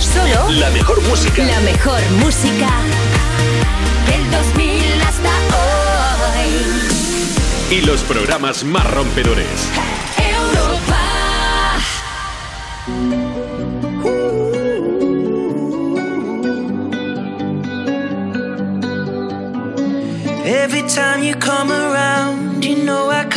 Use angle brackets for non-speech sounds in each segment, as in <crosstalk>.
Solo la mejor música. La mejor música del 2000 hasta hoy. Y los programas más rompedores. Europa. Every time you come around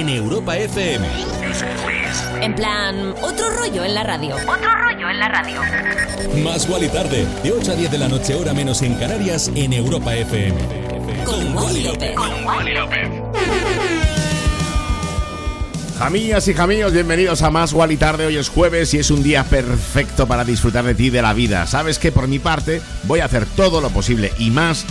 en Europa FM. En plan, otro rollo en la radio. Otro rollo en la radio. Más Wally tarde, de 8 a 10 de la noche, hora menos en Canarias, en Europa FM. Con, Wally López. Con Wally López. Y jamillos, bienvenidos a Más Wally Tarde. Hoy es jueves y es un día perfecto para disfrutar de ti y de la vida. Sabes que por mi parte voy a hacer todo lo posible y más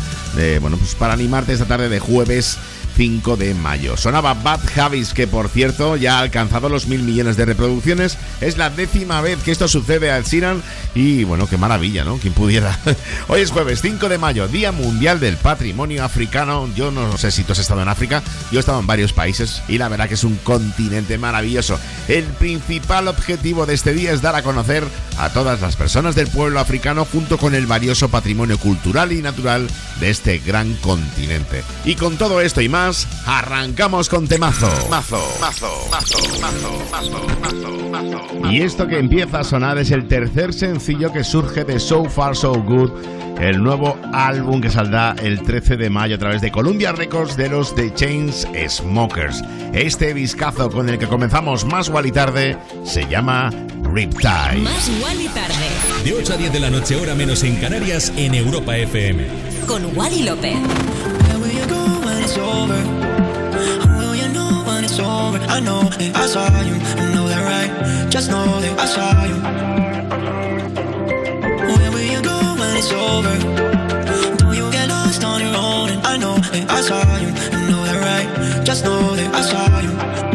bueno, pues para animarte esta tarde de jueves 5 de mayo. Sonaba Bad Habits, que por cierto ya ha alcanzado los mil millones de reproducciones. Es la décima vez que esto sucede al Sinan y bueno, qué maravilla, ¿no? Quien pudiera. <laughs> Hoy es jueves 5 de mayo, Día Mundial del Patrimonio Africano. Yo no sé si tú has estado en África, yo he estado en varios países y la verdad que es un continente maravilloso. El principal objetivo de este día es dar a conocer a todas las personas del pueblo africano junto con el valioso patrimonio cultural y natural de este gran continente. Y con todo esto y más, arrancamos con temazo. Mazo, mazo, mazo, mazo, mazo, mazo, mazo. Y esto que empieza a sonar es el tercer sencillo que surge de So Far So Good, el nuevo álbum que saldrá el 13 de mayo a través de Columbia Records de los The Chains Smokers. Este viscazo con el que comenzamos más igual y tarde se llama Riptide. Más igual y tarde. De 8 a 10 de la noche, hora menos en Canarias, en Europa FM. Con Wally López. I know that I saw you, I know that right. Just know that I saw you. Where will you go when it's over? Don't you get lost on your own? And I know that I saw you, I know that right. Just know that I saw you.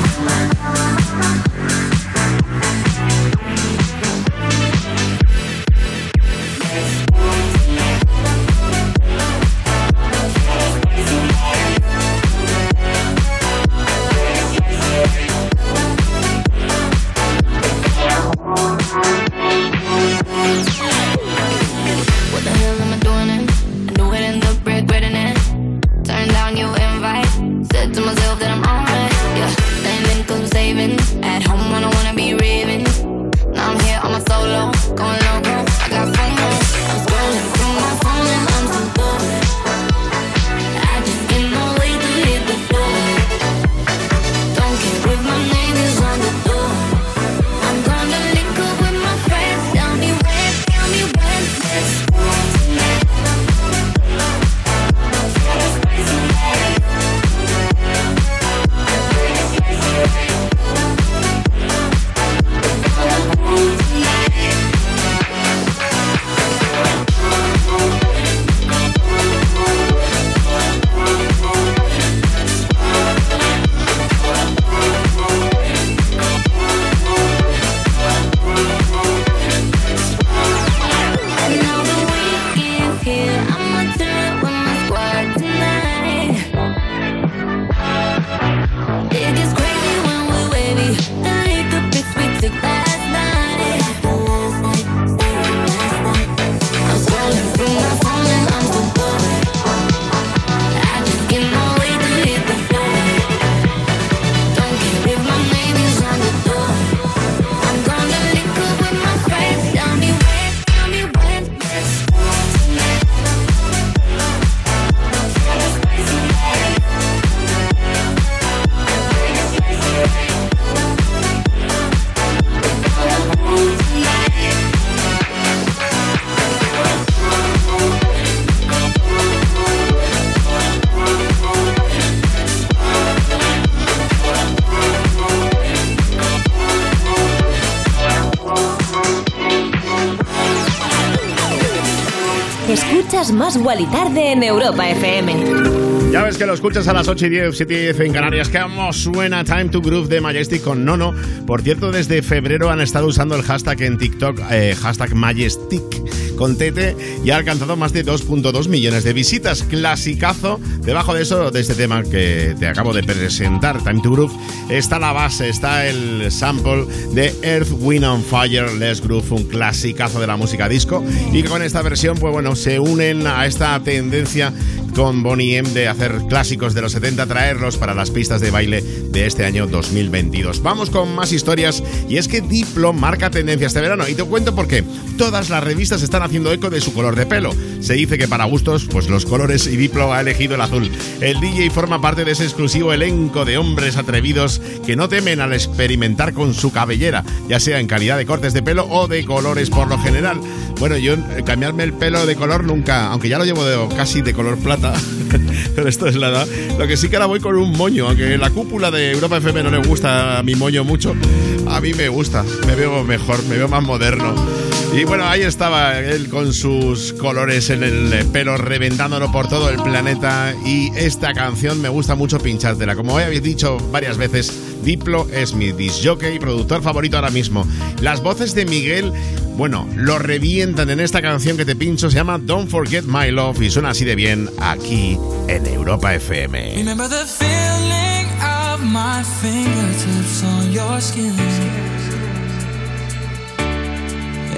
Más Tarde en Europa FM. Ya ves que lo escuchas a las 8 y 10, 7 y 10 en Canarias. Que vamos, suena Time to Groove de Majestic con Nono. Por cierto, desde febrero han estado usando el hashtag en TikTok, eh, hashtag Majestic con Tete y ha alcanzado más de 2.2 millones de visitas. Clasicazo. Debajo de eso, de este tema que te acabo de presentar, Time to Groove, está la base, está el sample de Earth, Wind on Fire, Let's Groove, un clasicazo de la música disco. Y con esta versión, pues bueno, se unen a esta tendencia con Bonnie M de hacer clásicos de los 70, traerlos para las pistas de baile de este año 2022. Vamos con más historias y es que Diplo marca tendencia este verano y te cuento por qué. Todas las revistas están haciendo eco de su color de pelo. Se dice que para gustos, pues los colores y Diplo ha elegido el azul. El DJ forma parte de ese exclusivo elenco de hombres atrevidos que no temen al experimentar con su cabellera, ya sea en calidad de cortes de pelo o de colores por lo general. Bueno, yo eh, cambiarme el pelo de color nunca, aunque ya lo llevo de, casi de color plata, <laughs> pero esto es la edad. Lo que sí que ahora voy con un moño, aunque la cúpula de Europa FM no le gusta a mi moño mucho, a mí me gusta, me veo mejor, me veo más moderno. Y bueno, ahí estaba él con sus colores en el pelo, reventándolo por todo el planeta. Y esta canción me gusta mucho pinchártela. Como habéis dicho varias veces, Diplo es mi disjockey productor favorito ahora mismo. Las voces de Miguel, bueno, lo revientan en esta canción que te pincho. Se llama Don't Forget My Love y suena así de bien aquí en Europa FM. Remember the feeling of my fingertips on your skin.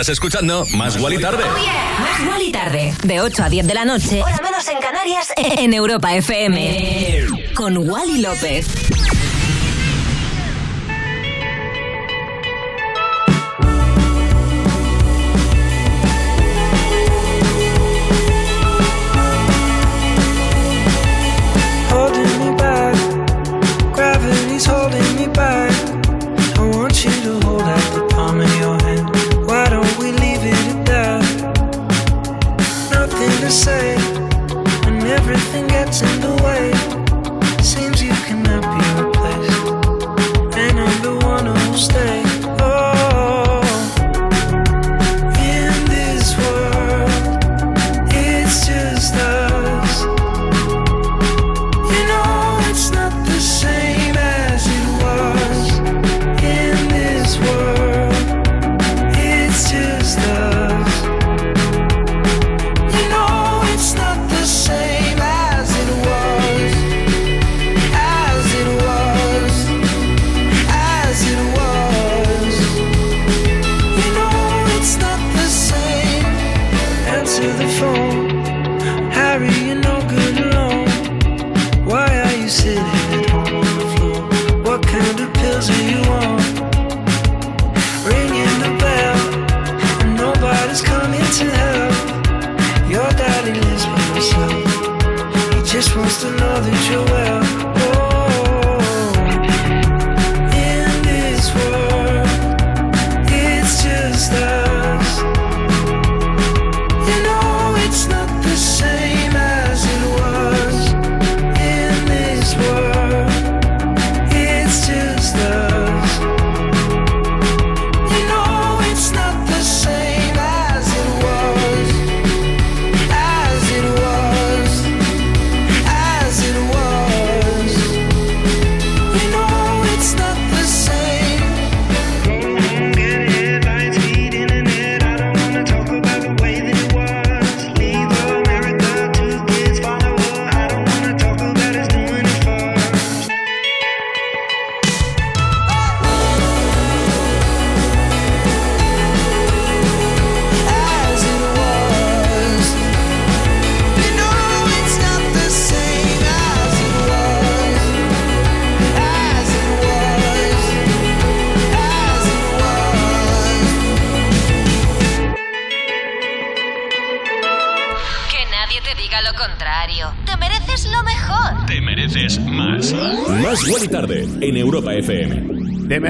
Estás escuchando Más Guali Tarde. Más Guali y Tarde. De 8 a 10 de la noche. Hora menos en Canarias. En Europa FM. Con Wally López. everything gets in the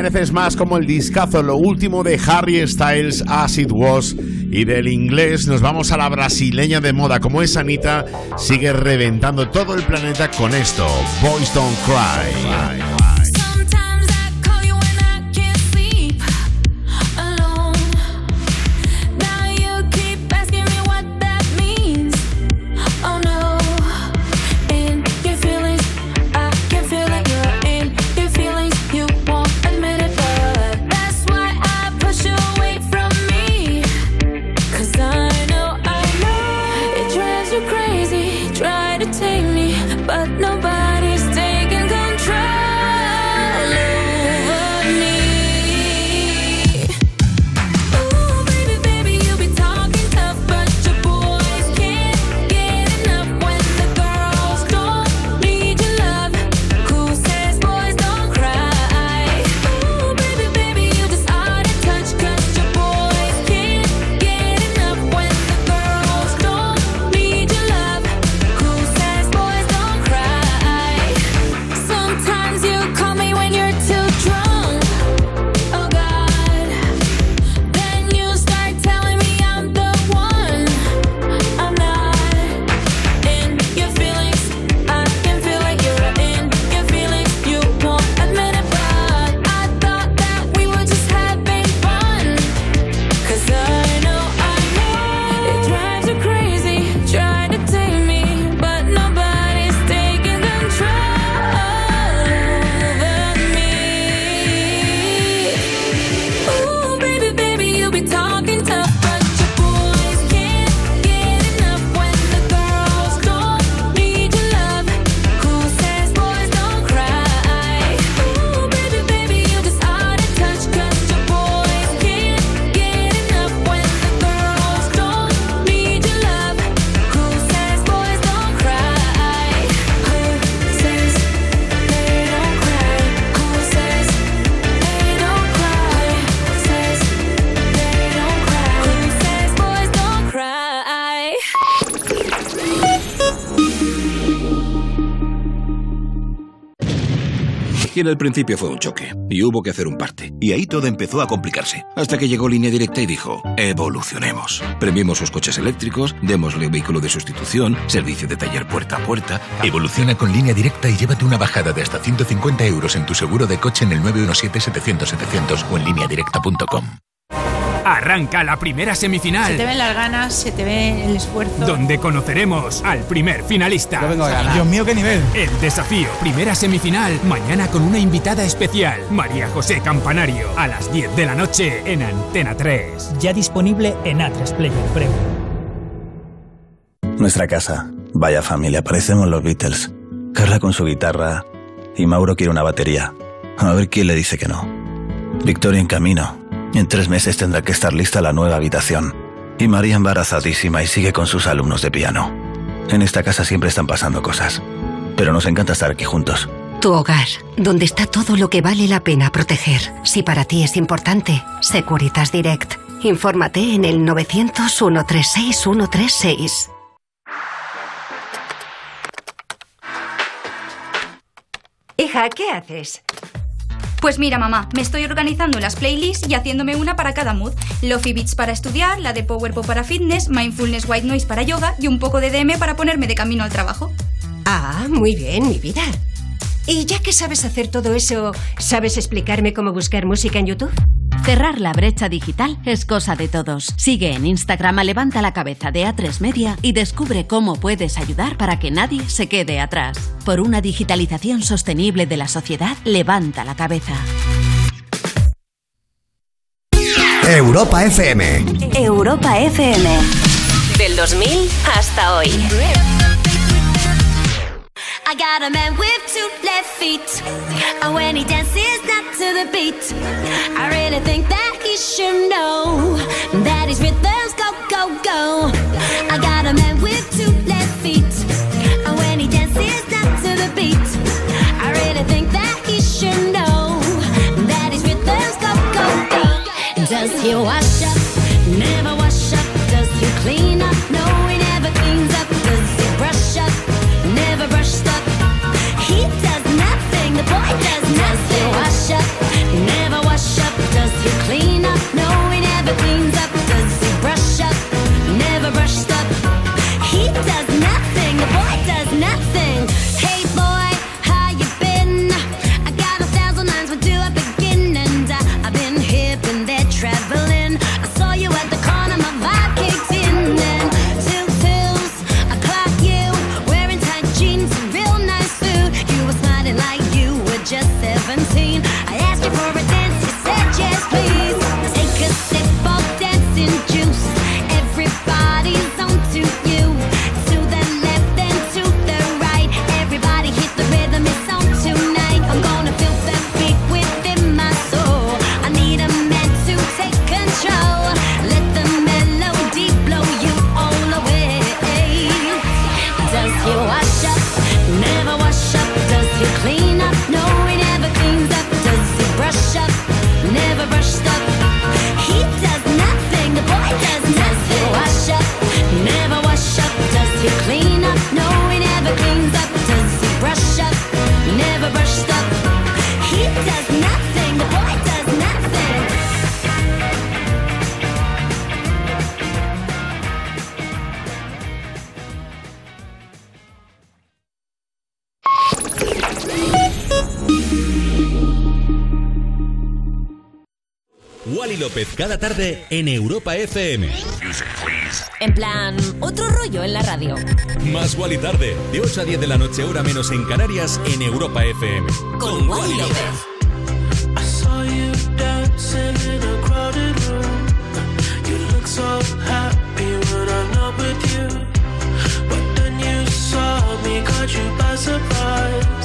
mereces más como el discazo, lo último de Harry Styles, As It Was, y del inglés nos vamos a la brasileña de moda, como es Anita, sigue reventando todo el planeta con esto, Boys Don't Cry. En el principio fue un choque, y hubo que hacer un parte. Y ahí todo empezó a complicarse. Hasta que llegó Línea Directa y dijo, evolucionemos. Premiemos sus coches eléctricos, démosle vehículo de sustitución, servicio de taller puerta a puerta. Evoluciona con línea directa y llévate una bajada de hasta 150 euros en tu seguro de coche en el 917-700-700 o en lineadirecta.com. Arranca la primera semifinal. Se te ven las ganas, se te ve el esfuerzo. Donde conoceremos al primer finalista. Yo vengo a ganar. Dios mío, qué nivel. El desafío, primera semifinal, mañana con una invitada especial, María José Campanario, a las 10 de la noche en Antena 3. Ya disponible en A3 Player Premium. Nuestra casa. Vaya familia, parecemos los Beatles. Carla con su guitarra y Mauro quiere una batería. A ver quién le dice que no. Victoria en camino. En tres meses tendrá que estar lista la nueva habitación. Y María embarazadísima y sigue con sus alumnos de piano. En esta casa siempre están pasando cosas. Pero nos encanta estar aquí juntos. Tu hogar, donde está todo lo que vale la pena proteger. Si para ti es importante, Securitas Direct. Infórmate en el 900-136-136. Hija, ¿qué haces? Pues mira, mamá, me estoy organizando las playlists y haciéndome una para cada mood. Lofi Beats para estudiar, la de Power Pop para fitness, Mindfulness White Noise para yoga y un poco de DM para ponerme de camino al trabajo. Ah, muy bien, mi vida. Y ya que sabes hacer todo eso, ¿sabes explicarme cómo buscar música en YouTube? Cerrar la brecha digital es cosa de todos. Sigue en Instagram a Levanta la Cabeza de A3 Media y descubre cómo puedes ayudar para que nadie se quede atrás. Por una digitalización sostenible de la sociedad, levanta la cabeza. Europa FM. Europa FM. Del 2000 hasta hoy. I got a man with two left feet. And when he dances not to the beat, I really think that he should know that his rhythms go, go, go. I got a man with two left feet. And when he dances not to the beat, I really think that he should know that his rhythms go, go, go. Does he wash up? Never wash up. Does he clean up? No, López cada tarde en Europa FM. En plan, otro rollo en la radio. Más Wally tarde, de 8 a 10 de la noche, hora menos en Canarias, en Europa FM. Con Wally López. I saw you dancing in a crowded room. You look so happy when I'm not with you. But then you saw me, caught you by surprise.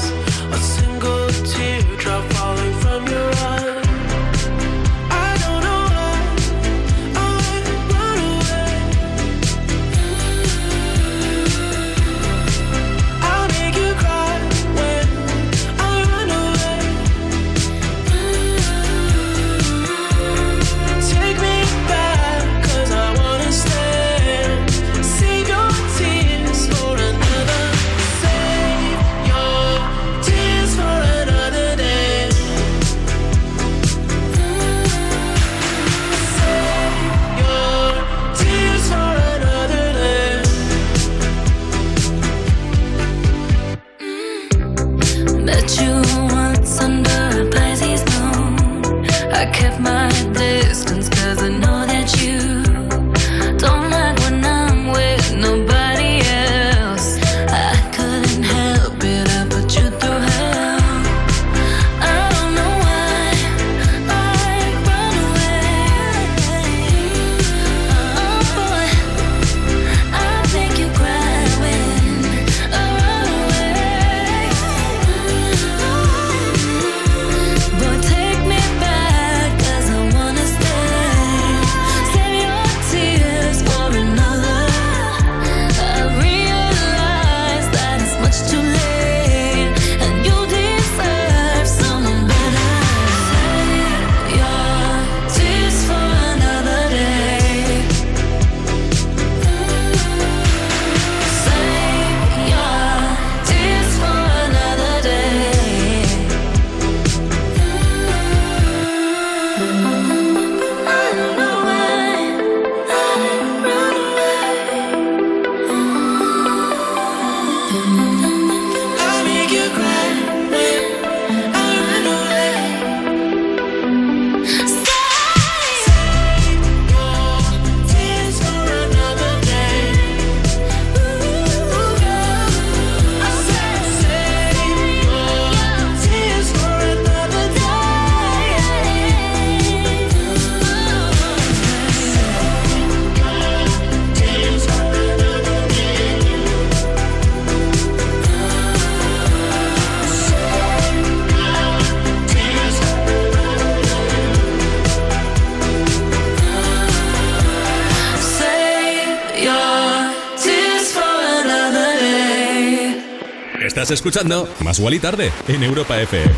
Escuchando Más y Tarde en Europa FM.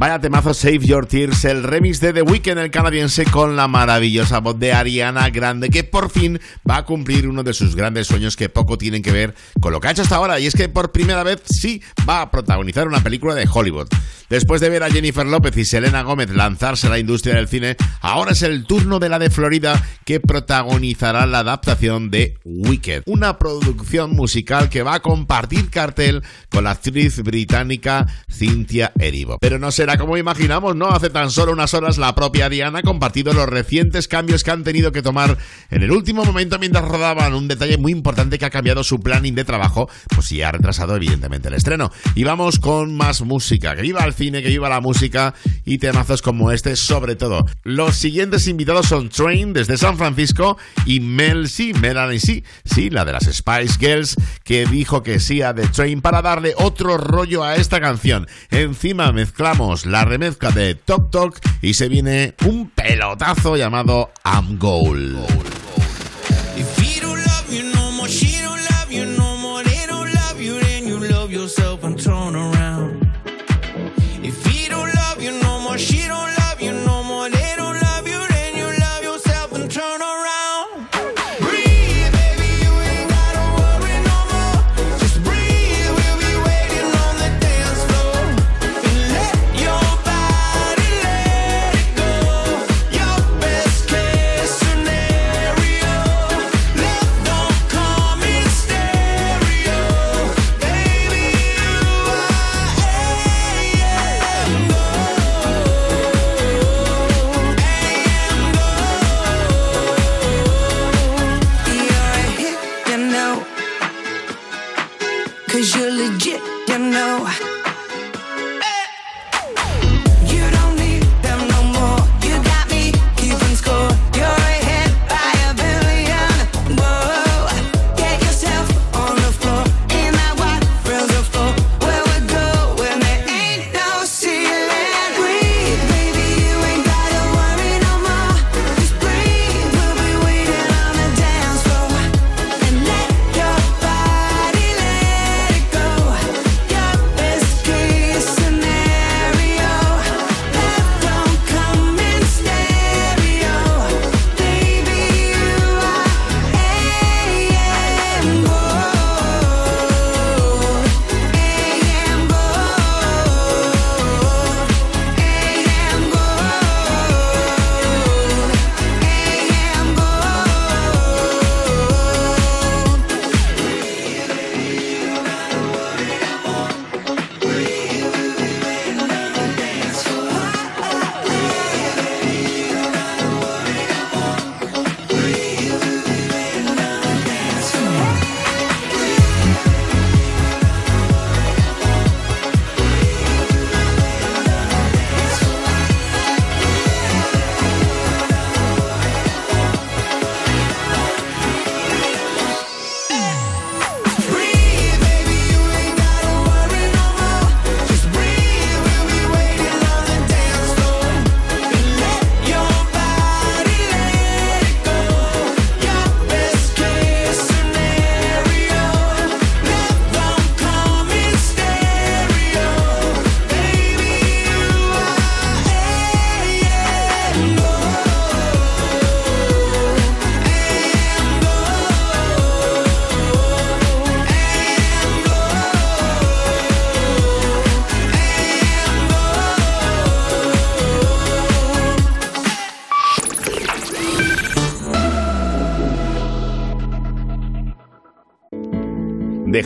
Vaya temazo Save Your Tears, el remix de The Weeknd, el canadiense, con la maravillosa voz de Ariana Grande, que por fin va a cumplir uno de sus grandes sueños que poco tienen que ver con lo que ha hecho hasta ahora, y es que por primera vez sí va a protagonizar una película de Hollywood. Después de ver a Jennifer López y Selena Gómez lanzarse a la industria del cine, ahora es el turno de la de Florida que protagonizará la adaptación de Wicked, una producción musical que va a compartir cartel con la actriz británica Cynthia Erivo. Pero no será como imaginamos, ¿no? Hace tan solo unas horas la propia Diana ha compartido los recientes cambios que han tenido que tomar en el último momento mientras rodaban un detalle muy importante que ha cambiado su planning de trabajo, pues sí ha retrasado evidentemente el estreno. Y vamos con más música, que viva el cine, que viva la música y temazos como este sobre todo. Los siguientes invitados son Train desde San Francisco y Mel C, Melanie C, sí, la de las Spice Girls, que dijo que sí a The Train para darle otro rollo a esta canción. Encima mezclamos la remezcla de Top Talk y se viene un pelotazo llamado I'm Gold.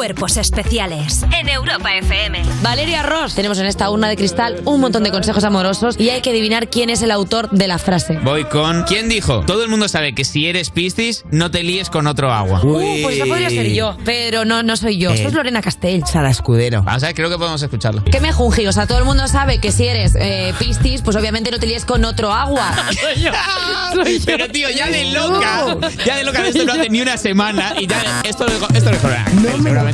Cuerpos especiales en Europa FM. Valeria Ross. Tenemos en esta urna de cristal un montón de consejos amorosos y hay que adivinar quién es el autor de la frase. Voy con. ¿Quién dijo? Todo el mundo sabe que si eres Piscis, no te líes con otro agua. Uh, pues esa podría ser yo, pero no, no soy yo. Eh. Soy Lorena Castell. Sara Escudero. Vamos a ver, creo que podemos escucharlo. ¿Qué me jungi? O sea, todo el mundo sabe que si eres eh, Piscis, pues obviamente no te líes con otro agua. <laughs> <laughs> Pero tío, ya de loca. Ya de loca, esto no hace ni una semana y ya <laughs> esto lo esto lo lo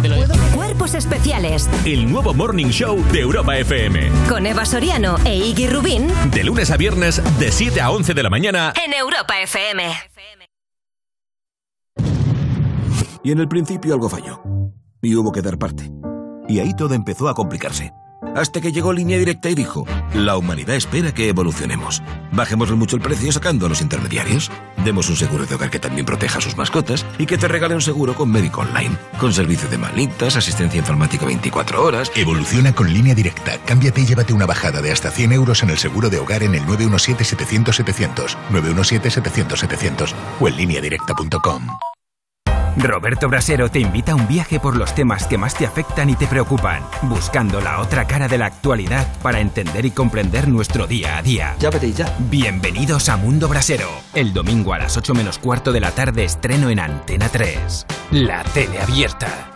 Cuerpos especiales El nuevo Morning Show de Europa FM. con Eva Soriano e Iggy Rubín De lunes a viernes, de 7 a 11 de la mañana. en Europa FM. Y en el principio algo falló. Y hubo que dar parte. Y ahí todo empezó a complicarse. Hasta que llegó Línea Directa y dijo, la humanidad espera que evolucionemos. Bajemos mucho el precio sacando a los intermediarios. Demos un seguro de hogar que también proteja a sus mascotas y que te regale un seguro con médico online. Con servicio de malitas, asistencia informática 24 horas. Evoluciona con línea directa. Cámbiate y llévate una bajada de hasta 100 euros en el seguro de hogar en el 917-700-700, 917-700-700 o en lineadirecta.com. Roberto Brasero te invita a un viaje por los temas que más te afectan y te preocupan, buscando la otra cara de la actualidad para entender y comprender nuestro día a día. Ya vete ya. Bienvenidos a Mundo Brasero. El domingo a las 8 menos cuarto de la tarde estreno en Antena 3. La tele abierta.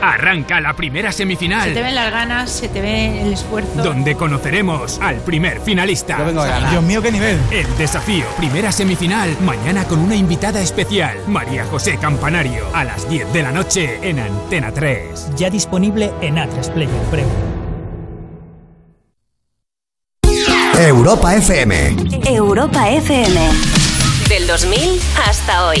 Arranca la primera semifinal. Se te ven las ganas, se te ve el esfuerzo. Donde conoceremos al primer finalista. Yo vengo a ganar. Dios mío, qué nivel. El desafío, primera semifinal, mañana con una invitada especial, María José Campanario, a las 10 de la noche en Antena 3. Ya disponible en A3 Player Premium. Europa FM. Europa FM. Del 2000 hasta hoy.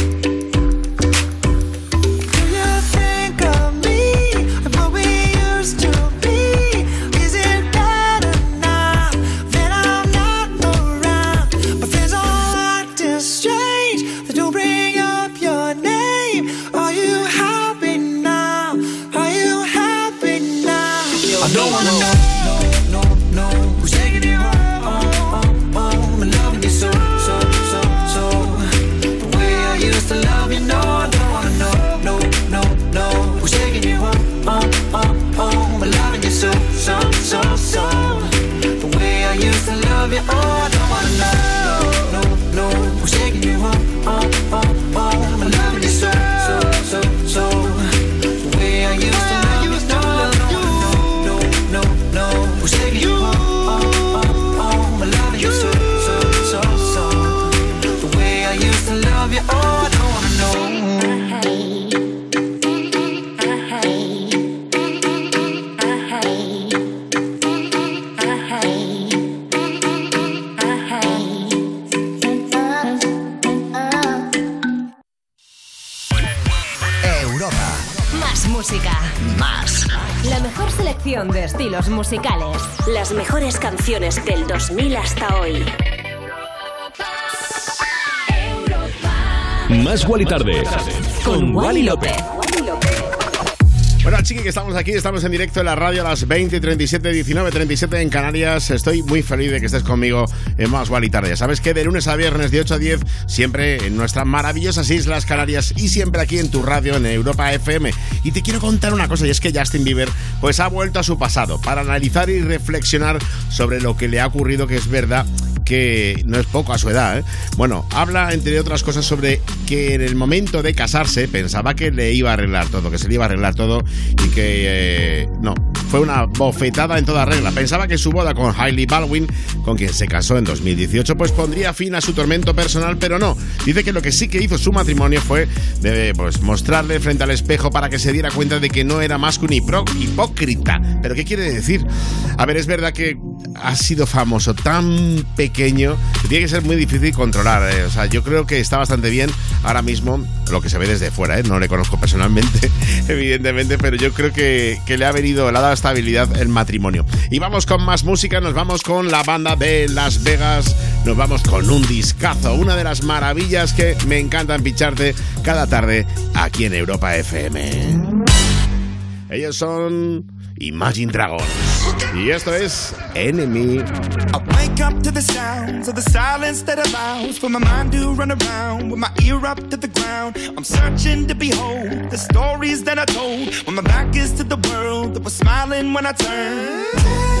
Más Wally Tarde. Con Wally López. Bueno, chiqui, que estamos aquí, estamos en directo en la radio a las 20 y 37, 19, 37 en Canarias. Estoy muy feliz de que estés conmigo en Más Gual y Tarde. Sabes que de lunes a viernes de 8 a 10, siempre en nuestras maravillosas Islas Canarias y siempre aquí en tu radio en Europa FM. Y te quiero contar una cosa, y es que Justin Bieber pues ha vuelto a su pasado para analizar y reflexionar sobre lo que le ha ocurrido, que es verdad que no es poco a su edad. ¿eh? Bueno, habla entre otras cosas sobre que en el momento de casarse pensaba que le iba a arreglar todo, que se le iba a arreglar todo y que eh, no, fue una bofetada en toda regla. Pensaba que su boda con Hailey Baldwin, con quien se casó en 2018, pues pondría fin a su tormento personal, pero no. Dice que lo que sí que hizo su matrimonio fue de, pues, mostrarle frente al espejo para que se diera cuenta de que no era más que un hipócrita. ¿Pero qué quiere decir? A ver, es verdad que ha sido famoso tan pequeño que tiene que ser muy difícil controlar. ¿eh? O sea, yo creo que está bastante bien ahora mismo lo que se ve desde fuera. ¿eh? No le conozco personalmente, <laughs> evidentemente, pero yo creo que, que le ha venido, dado estabilidad el matrimonio. Y vamos con más música, nos vamos con la banda de Las Vegas, nos vamos con un discazo, una de las maravillas que me encantan pincharte cada tarde aquí en Europa FM. Ellos son Imagine Dragons. Y esto es Enemy. I wake up to the sounds of the silence that allows for my mind to run around with my ear up to the ground. I'm searching to behold the stories that I told when my back is to the world that was smiling when I turned.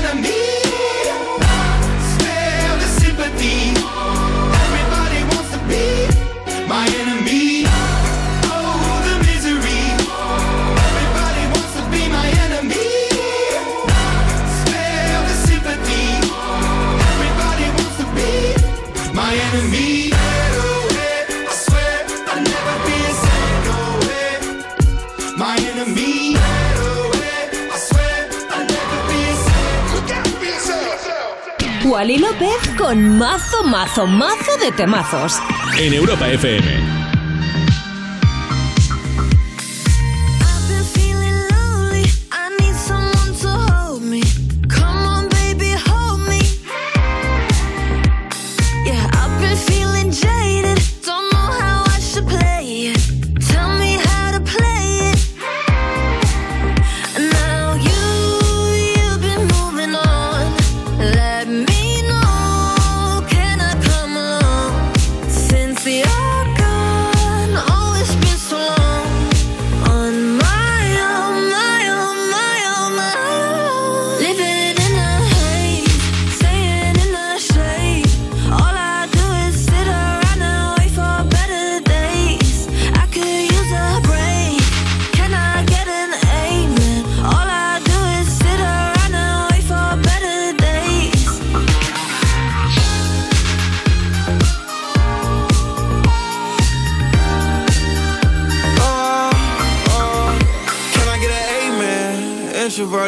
Wally López con mazo, mazo, mazo de temazos. En Europa FM.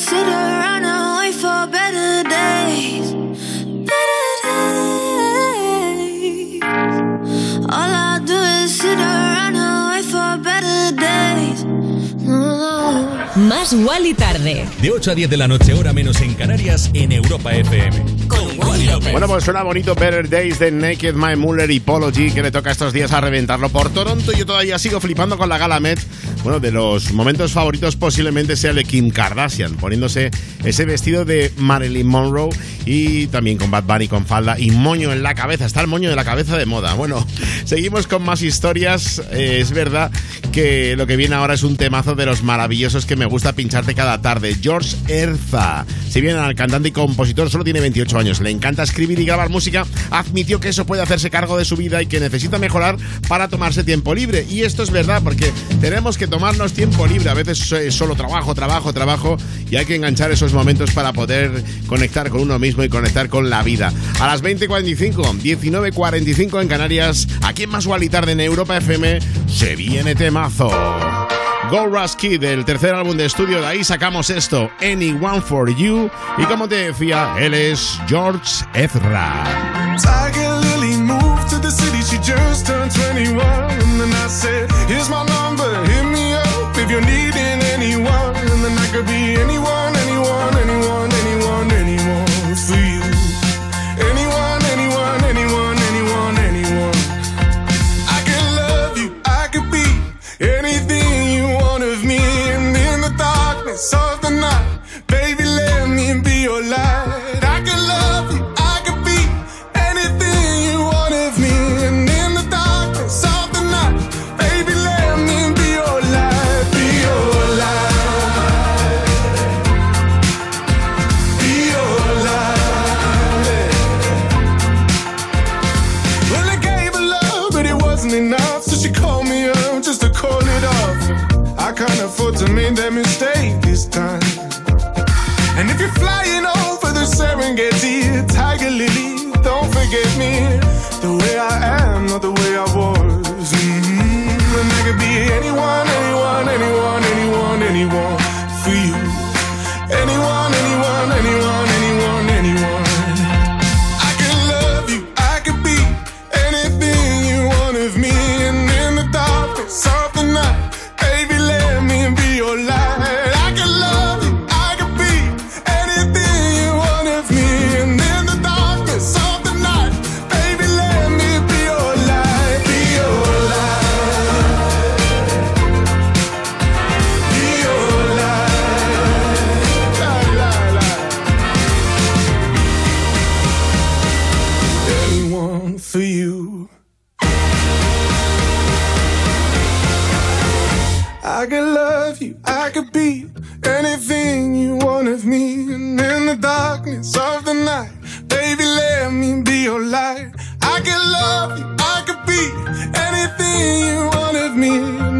Do is sit around and wait for better days. Better days. All I do is sit around and wait for better days. Más Wally tarde. De 8 a 10 de la noche, hora menos en Canarias, en Europa FM. Con Wally López. Bueno, pues suena bonito Better Days de Naked My Muller y Polo G, que le toca estos días a reventarlo por Toronto. Yo todavía sigo flipando con la gala Met. Bueno, de los momentos favoritos posiblemente sea el de Kim Kardashian, poniéndose ese vestido de Marilyn Monroe y también con Bad Bunny con falda y moño en la cabeza. Está el moño de la cabeza de moda. Bueno, <laughs> seguimos con más historias. Eh, es verdad que lo que viene ahora es un temazo de los maravillosos que me gusta pincharte cada tarde. George Erza. Si bien al cantante y compositor solo tiene 28 años, le encanta escribir y grabar música, admitió que eso puede hacerse cargo de su vida y que necesita mejorar para tomarse tiempo libre. Y esto es verdad, porque tenemos que tomarnos tiempo libre. A veces es solo trabajo, trabajo, trabajo, y hay que enganchar esos momentos para poder conectar con uno mismo y conectar con la vida. A las 20.45, 19.45 en Canarias, aquí en Más y Tarde en Europa FM, se viene temazo. Go Rush Kid, tercer álbum de estudio, de ahí sacamos esto, Anyone for You. Y como te decía, él es George Ezra. Just turned 21. And then I said, Here's my number, hit if you're needing anyone. Then I could be anyone, The way I am, not the way I was. hmm And I could be anyone, anyone, anyone, anyone, anyone darkness of the night, baby, let me be your light. I could love you, I could be anything you want of me.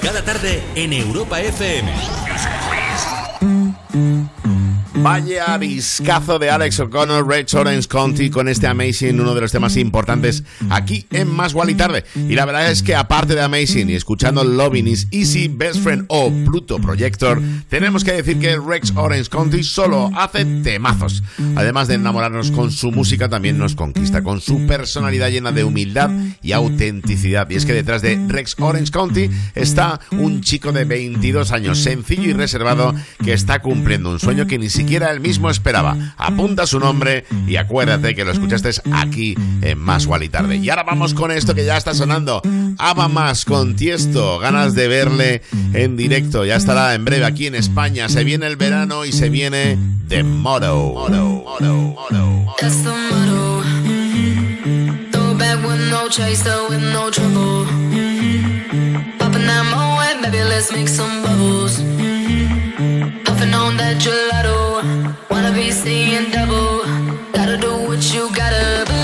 Cada tarde en Europa FM. Vaya viscazo de Alex O'Connor, Red Orange County con este Amazing, uno de los temas importantes aquí en Más Wally Tarde. Y la verdad es que aparte de Amazing y escuchando Loving is Easy, Best Friend o Pluto Projector, tenemos que decir que Rex Orange County solo hace temazos. Además de enamorarnos con su música, también nos conquista con su personalidad llena de humildad y autenticidad. Y es que detrás de Rex Orange County está un chico de 22 años, sencillo y reservado, que está cumpliendo un sueño que ni siquiera él mismo esperaba. Apunta su nombre y acuérdate que lo escuchaste aquí en Más Wally Tarde. Y ahora vamos con esto que ya está sonando. Ava Más con Tiesto. Ganas de verle en directo. Ya estará en breve aquí en España. Se viene el verano y se viene The Motto. That's the motto. Throw it back with no chaser, with no trouble. Popping that moe, baby, let's make some bubbles. Puffing on that gelato. Wanna be seeing double. Gotta do what you gotta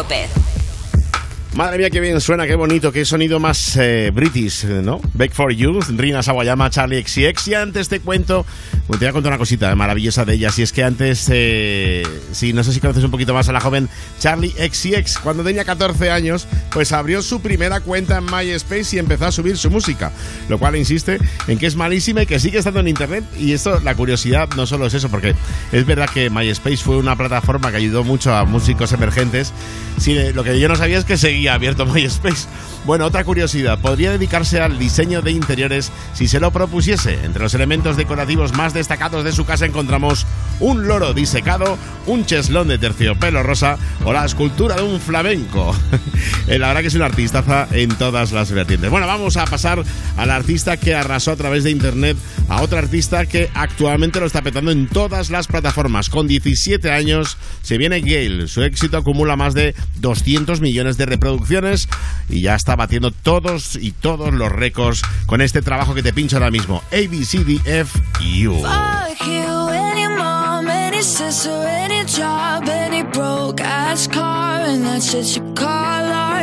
López. Madre mía, qué bien suena, qué bonito, qué sonido más eh, british, ¿no? Back for You, Rina Sawayama, Charlie XCX. Y antes te cuento, pues te voy a contar una cosita maravillosa de ella. Si es que antes, eh, sí, no sé si conoces un poquito más a la joven Charlie XCX. Cuando tenía 14 años, pues abrió su primera cuenta en MySpace y empezó a subir su música. Lo cual insiste en que es malísima y que sigue estando en internet. Y esto, la curiosidad no solo es eso, porque es verdad que MySpace fue una plataforma que ayudó mucho a músicos emergentes Sí, eh, lo que yo no sabía es que seguía abierto <laughs> MySpace. Bueno, otra curiosidad, podría dedicarse al diseño de interiores si se lo propusiese. Entre los elementos decorativos más destacados de su casa encontramos un loro disecado, un cheslón de terciopelo rosa o la escultura de un flamenco. <laughs> la verdad que es una artistaza en todas las vertientes. Bueno, vamos a pasar al artista que arrasó a través de internet a otro artista que actualmente lo está petando en todas las plataformas. Con 17 años se viene Gale. Su éxito acumula más de 200 millones de reproducciones y ya está batiendo todos y todos los récords con este trabajo que te pincho ahora mismo. A, B, C, D, F, U. Fuck you, any sister, any job, any broke ass car, and that shit you call art.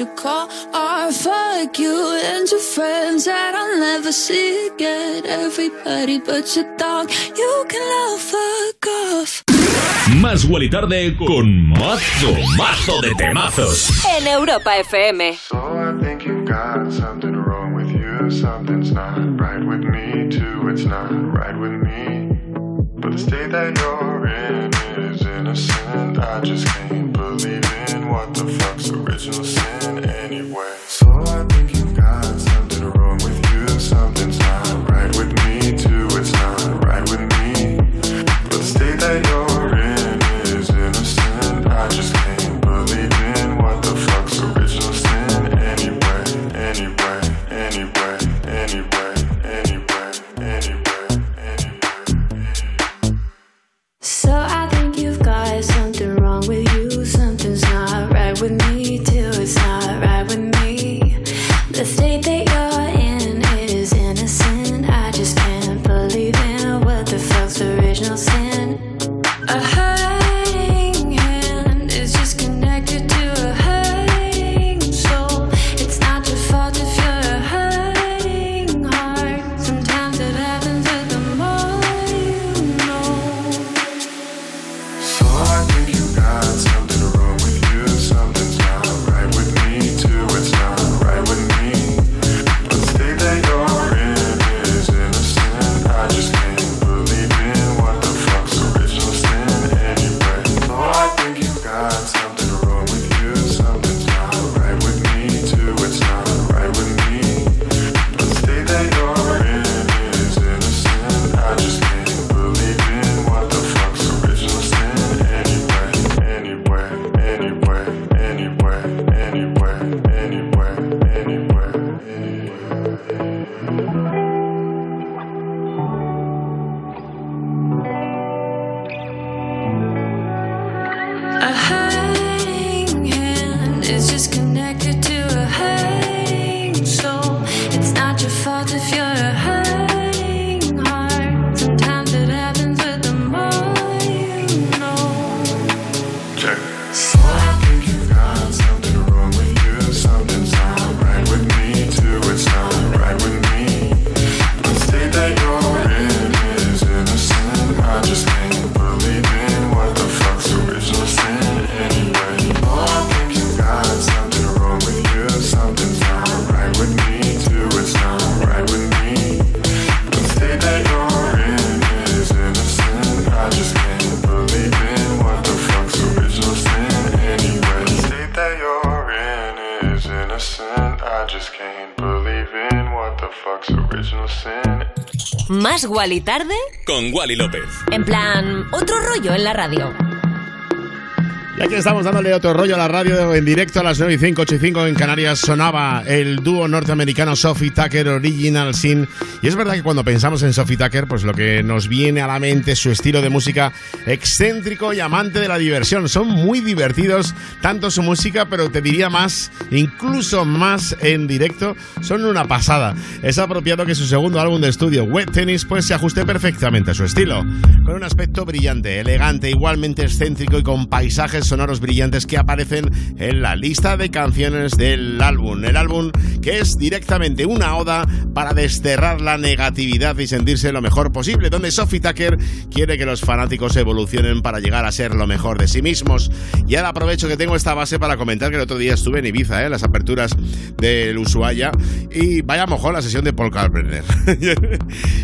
That shit you call art. Fuck you and your friends that I'll never see again. Everybody but your dog, you can love fuck off. Más Wally Tarde con Mazo, Mazo de temazos. En Europa FM. I think you've got something wrong with you. Something's not right with me, too. It's not right with me. But the state that you're in is innocent. I just can't believe in what the fuck's original sin anyway. So I think Wally tarde, Con Wally López. en plan, otro rollo en la radio. Aquí estamos dándole otro rollo a la radio en directo a las 9 y 5, 8 y 5 en Canarias. Sonaba el dúo norteamericano Sophie Tucker Original Sin. Y es verdad que cuando pensamos en Sophie Tucker, pues lo que nos viene a la mente es su estilo de música excéntrico y amante de la diversión. Son muy divertidos, tanto su música, pero te diría más, incluso más en directo. Son una pasada. Es apropiado que su segundo álbum de estudio, Wet Tennis, pues se ajuste perfectamente a su estilo. Con un aspecto brillante, elegante, igualmente excéntrico y con paisajes sonoros brillantes que aparecen en la lista de canciones del álbum. El álbum que es directamente una oda para desterrar la negatividad y sentirse lo mejor posible, donde Sophie Tucker quiere que los fanáticos evolucionen para llegar a ser lo mejor de sí mismos. Y ahora aprovecho que tengo esta base para comentar que el otro día estuve en Ibiza, ¿eh? las aperturas del Ushuaia, y vaya mojón la sesión de Paul Kalkbrenner. <laughs>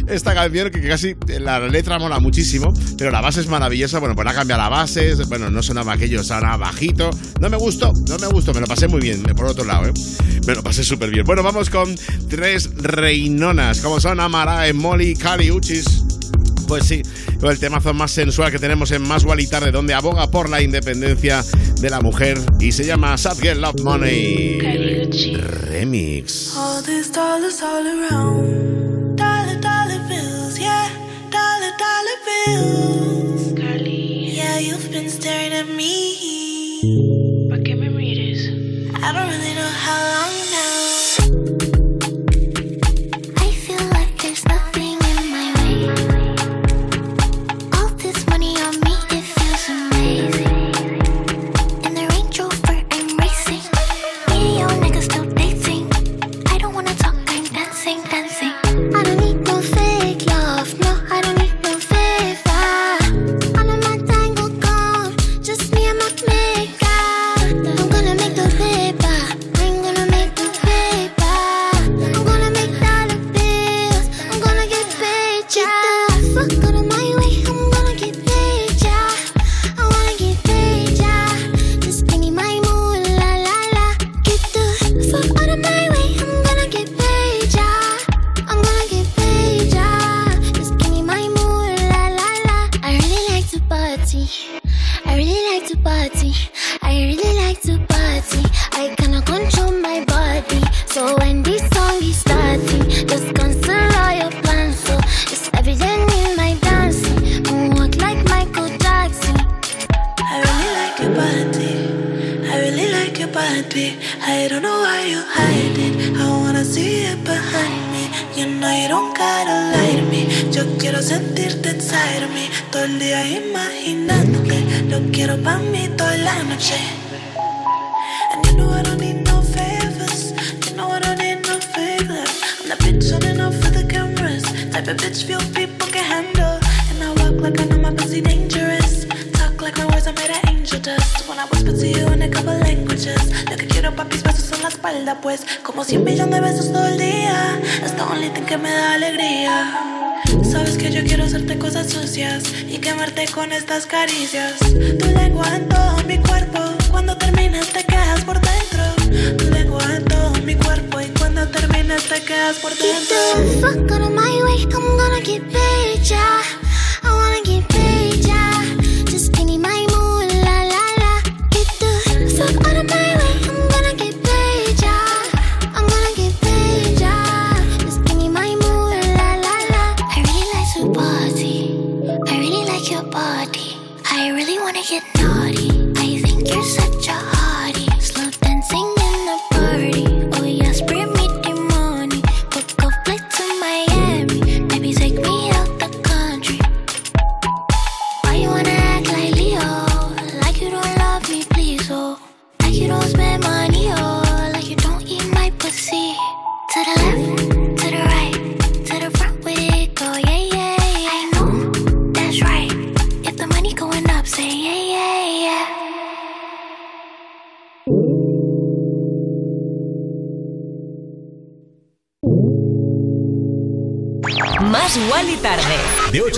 esta canción que casi la letra mola muchísimo, pero la base es maravillosa. Bueno, pues la cambia la base, bueno, no sonaba aquello, sonaba bajito. No me gustó, no me gustó, me lo pasé muy bien, por otro lado, ¿eh? Me lo pasé súper bien. Bueno, vamos con tres reinonas, como son Amara, Molly Cali Uchis. Pues sí, el temazo más sensual que tenemos en Más y Tarde, donde aboga por la independencia de la mujer y se llama Sad Girl Love Money Remix. All these dollars all around. Dollar, dollar bills, yeah. Dollar, dollar bills. Carly. Yeah, you've been staring at me.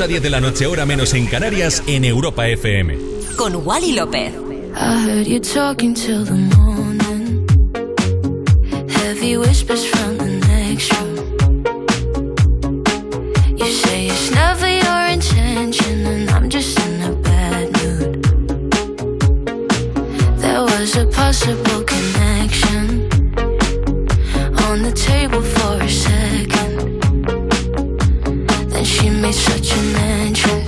10 de la noche, hora menos en Canarias, en Europa FM. Con Wally López. I heard you talking till the morning. Heavy whispers from the next room. You say it's never your intention, and I'm just in a bad mood. There was a possible connection on the table for a second. she made such a mention.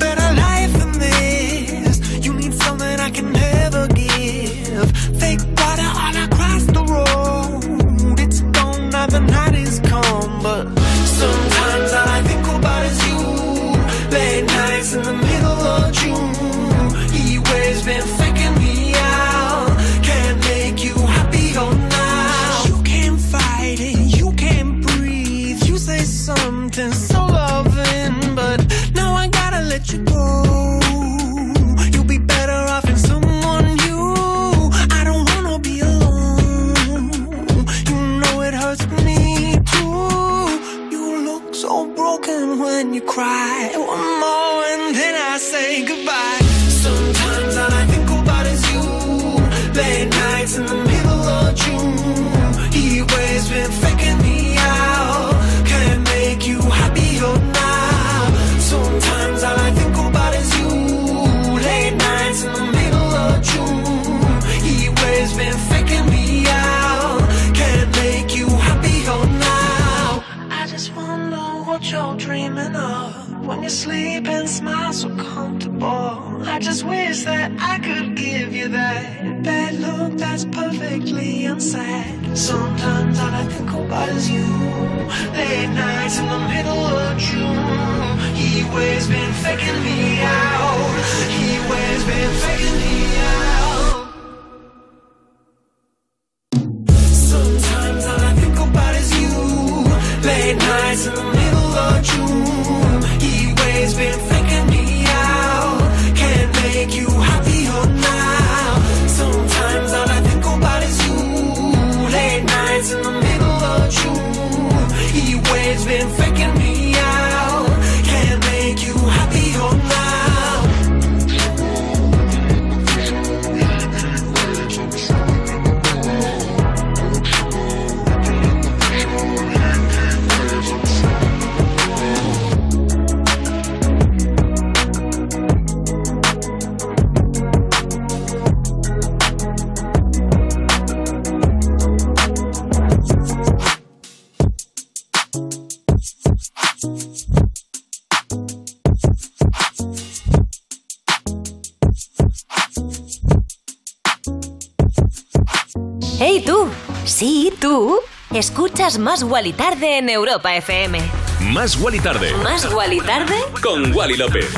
Escuchas Más Guali Tarde en Europa FM. Más Guali Tarde. ¿Más Guali Tarde? Con Wally López.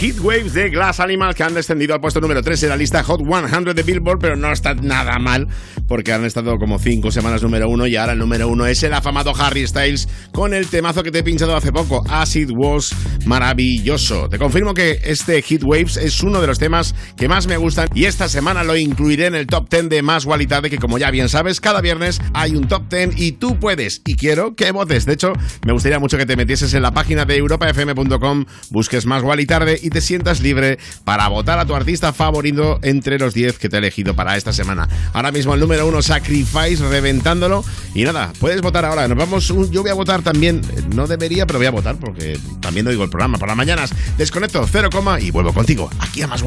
Heat Waves de Glass Animal que han descendido al puesto número 3 en la lista Hot 100 de Billboard, pero no está nada mal porque han estado como 5 semanas número 1 y ahora el número 1 es el afamado Harry Styles con el temazo que te he pinchado hace poco, Acid Was maravilloso. Te confirmo que este Heat Waves es uno de los temas que más me gustan y esta semana lo incluiré en el top 10 de Más Gualitarde que como ya bien sabes, cada viernes hay un top 10 y tú puedes y quiero que votes. De hecho, me gustaría mucho que te metieses en la página de europafm.com, busques Más Gualitarde y te sientas libre para votar a tu artista favorito entre los 10 que te he elegido para esta semana. Ahora mismo el número 1, Sacrifice, reventándolo. Y nada, puedes votar ahora. Nos vamos, un- yo voy a votar también, eh, no debería, pero voy a votar porque también oigo el programa por las mañanas. Desconecto, cero coma y vuelvo contigo, aquí a Más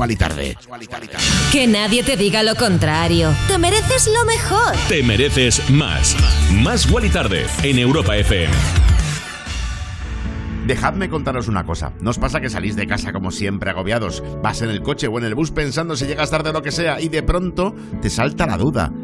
Que nadie te diga lo contrario. Te mereces lo mejor. Te mereces más. Más Guali Tarde en Europa FM. Dejadme contaros una cosa. ¿No os pasa que salís de casa como siempre agobiados? Vas en el coche o en el bus pensando si llegas tarde o lo que sea y de pronto te salta la duda.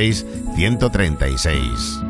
900-136-136. Tú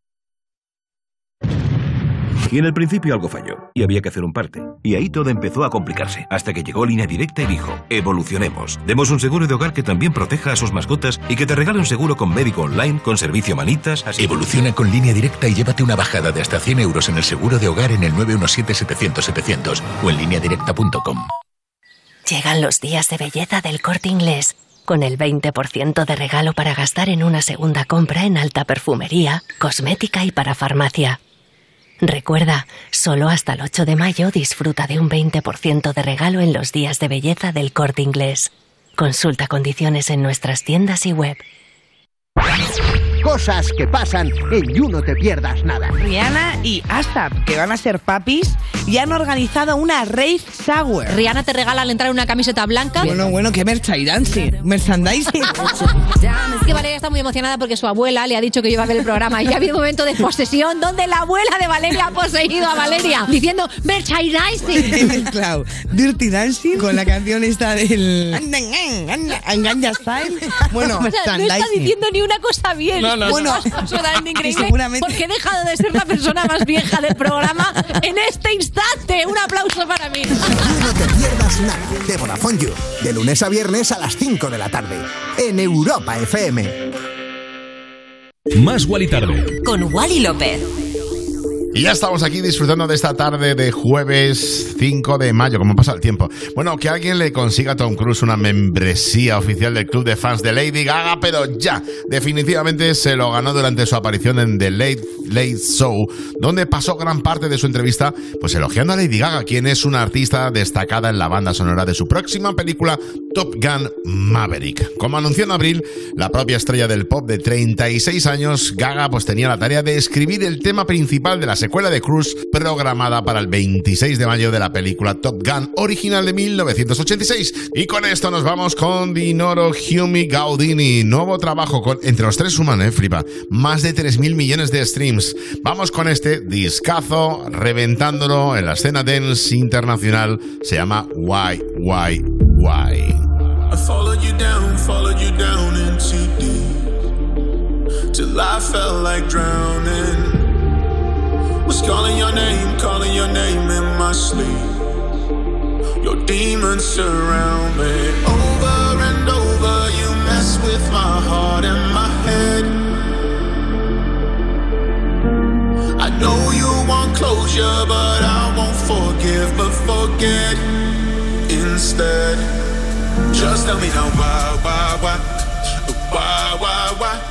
Y en el principio algo falló, y había que hacer un parte. Y ahí todo empezó a complicarse, hasta que llegó Línea Directa y dijo, evolucionemos. Demos un seguro de hogar que también proteja a sus mascotas y que te regale un seguro con médico online, con servicio manitas, así... Evoluciona con línea directa y llévate una bajada de hasta 100 euros en el seguro de hogar en el 917-700-700 o en lineadirecta.com. Llegan los días de belleza del corte inglés, con el 20% de regalo para gastar en una segunda compra en alta perfumería, cosmética y para farmacia. Recuerda, solo hasta el 8 de mayo disfruta de un 20% de regalo en los días de belleza del corte inglés. Consulta condiciones en nuestras tiendas y web. Cosas que pasan en You No Te Pierdas Nada. Rihanna y Asap, que van a ser papis, y han organizado una rave sour. Rihanna te regala al entrar una camiseta blanca. Bueno, bueno, qué merchandising. Merchandising. Es que Valeria está muy emocionada porque su abuela le ha dicho que iba a ver el programa y ha habido un momento de posesión donde la abuela de Valeria ha poseído a Valeria diciendo merchandising. claro, Dirty Dancing con la canción esta del Style. Bueno, O sea, no está diciendo ni una cosa bien. No, no, no. bueno, absolutamente <laughs> Y increíble. seguramente- Porque he dejado de ser la persona más vieja del programa en este instante. Un aplauso para mí. You No Te Pierdas Nada de Vodafone You. De lunes a viernes a las 5 de la tarde. En Europa FM. Más Wally Tarde. Con Wally López. Y ya estamos aquí disfrutando de esta tarde de jueves 5 de mayo, como pasa el tiempo. Bueno, que alguien le consiga a Tom Cruise una membresía oficial del club de fans de Lady Gaga, pero ya, definitivamente se lo ganó durante su aparición en The Late Late Show, donde pasó gran parte de su entrevista pues elogiando a Lady Gaga, quien es una artista destacada en la banda sonora de su próxima película Top Gun Maverick. Como anunció en abril, la propia estrella del pop de 36 años, Gaga pues tenía la tarea de escribir el tema principal de la secuela de Cruise programada para el 26 de mayo de la película Top Gun original de 1986. Y con esto nos vamos con Dinoro Humi Gaudini, nuevo trabajo con entre los tres suman, eh, flipa, más de 3.000 millones de streams. Vamos con este discazo reventándolo en la escena dance internacional, se llama Why Why Why. I followed you down, followed you down into deep. Till I felt like drowning. Was calling your name, calling your name in my sleep. Your demons surround me. Over and over, you mess with my heart and my head. I know you want closure, but I won't forgive, but forget instead. Just tell me now why, why, why, why, why, why?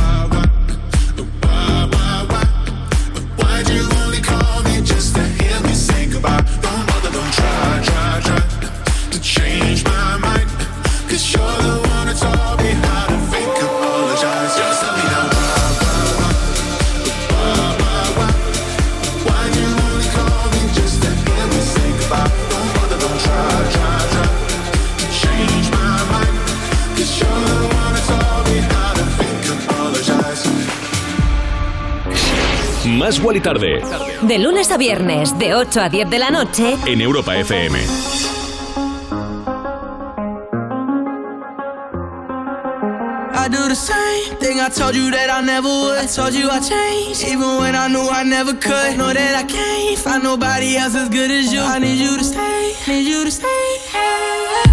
Más Guali Tarde De lunes a viernes, de 8 a 10 de la noche, en Europa FM. I do the same thing I told you that I never would. I told you I changed, even when I knew I never could. Know that I can't find nobody else as good as you. I need you to stay, need you to stay. I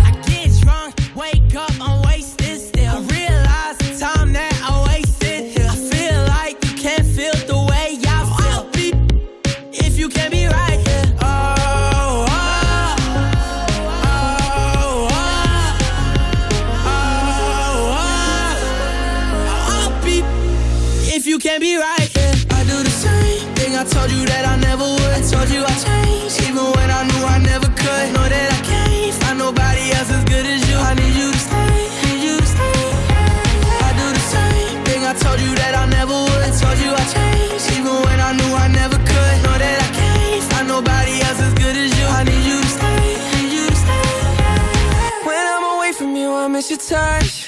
can't be right here. I do the same thing I told you that I never would. I told you I changed, even when I knew I never could. Know that I can't find nobody else as good as you. I need you to stay, need you to stay. I do the same thing I told you that I never would. I told you I changed, even when I knew I never could. Know that I can't find nobody else as good as you. I need you to stay, need you to stay. When I'm away from you, I miss your touch.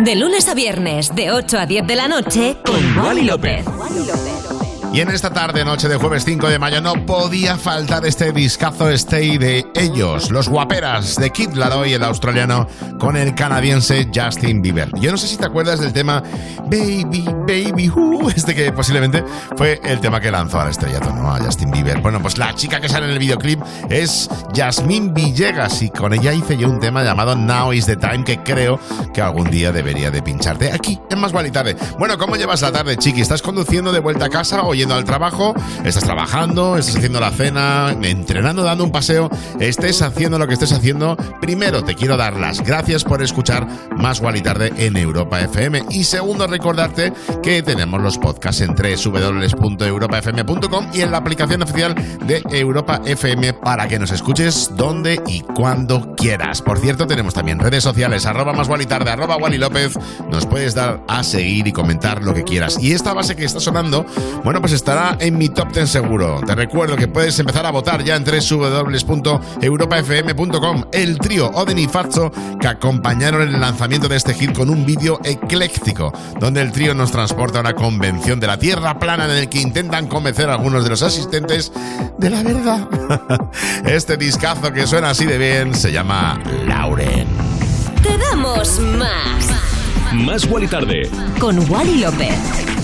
de lunes a viernes, de 8 a 10 de la noche, con Wally López. Y en esta tarde, noche de jueves 5 de mayo, no podía faltar este discazo Stay de ellos, los guaperas de Kid Laroi, el australiano, con el canadiense Justin Bieber. Yo no sé si te acuerdas del tema Baby, Baby, Who, <laughs> este que posiblemente fue el tema que lanzó al estrellato, ¿no? A Justin Bieber. Bueno, pues la chica que sale en el videoclip es Yasmín Villegas y con ella hice yo un tema llamado Now is the Time que creo que algún día debería de pincharte aquí, en Más Tarde. Bueno, ¿cómo llevas la tarde, chiqui? ¿Estás conduciendo de vuelta a casa o al trabajo? ¿Estás trabajando? ¿Estás haciendo la cena? ¿Entrenando, dando un paseo? Estés haciendo lo que estés haciendo. Primero, te quiero dar las gracias por escuchar Más Guay Tarde en Europa FM. Y segundo, recordarte que tenemos los podcasts en www.europafm.com y en la aplicación oficial de Europa FM para que nos escuches donde y cuando quieras. Por cierto, tenemos también redes sociales, arroba más Wally tarde, arroba López. Nos puedes dar a seguir y comentar lo que quieras. Y esta base que está sonando, bueno, pues estará en mi top 10 seguro. Te recuerdo que puedes empezar a votar ya en www.europafm.com. El trío Oden y Fazzo que acompañaron el lanzamiento de este hit con un vídeo ecléctico, donde el trío nos transporta a una convención de la Tierra plana en el que intentan convencer a algunos de los asistentes de la verdad. <laughs> Este discazo que suena así de bien se llama Lauren. Te damos más. Más Guali Tarde. Con Wally López.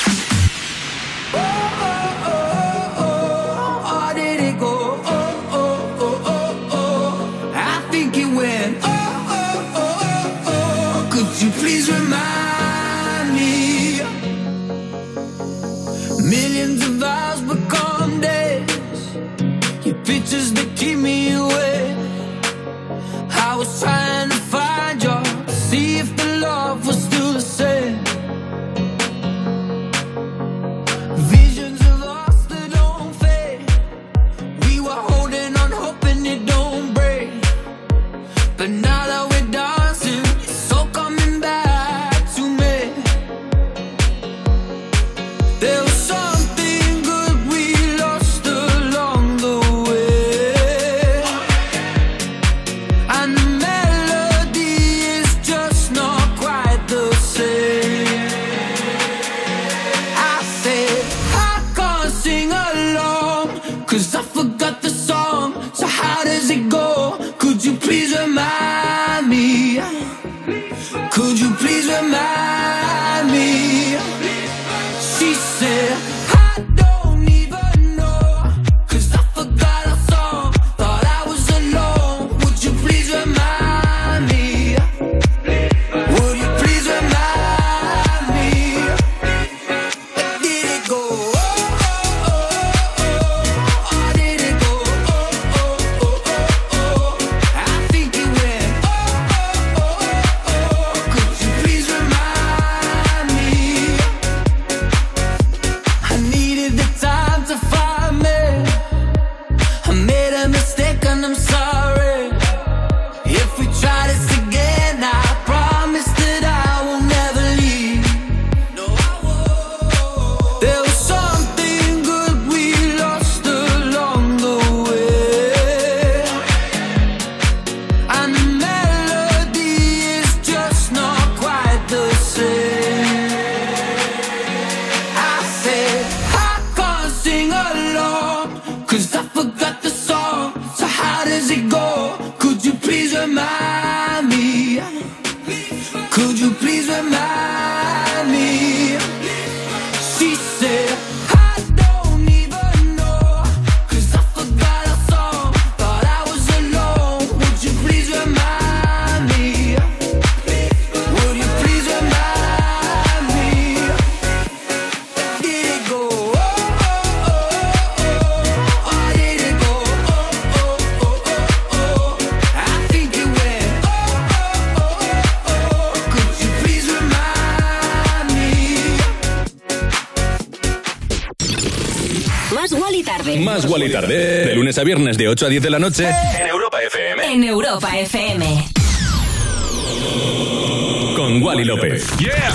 Tarde. De lunes a viernes de 8 a 10 de la noche en Europa FM. En Europa FM. Con Wally López. ¡Yeah!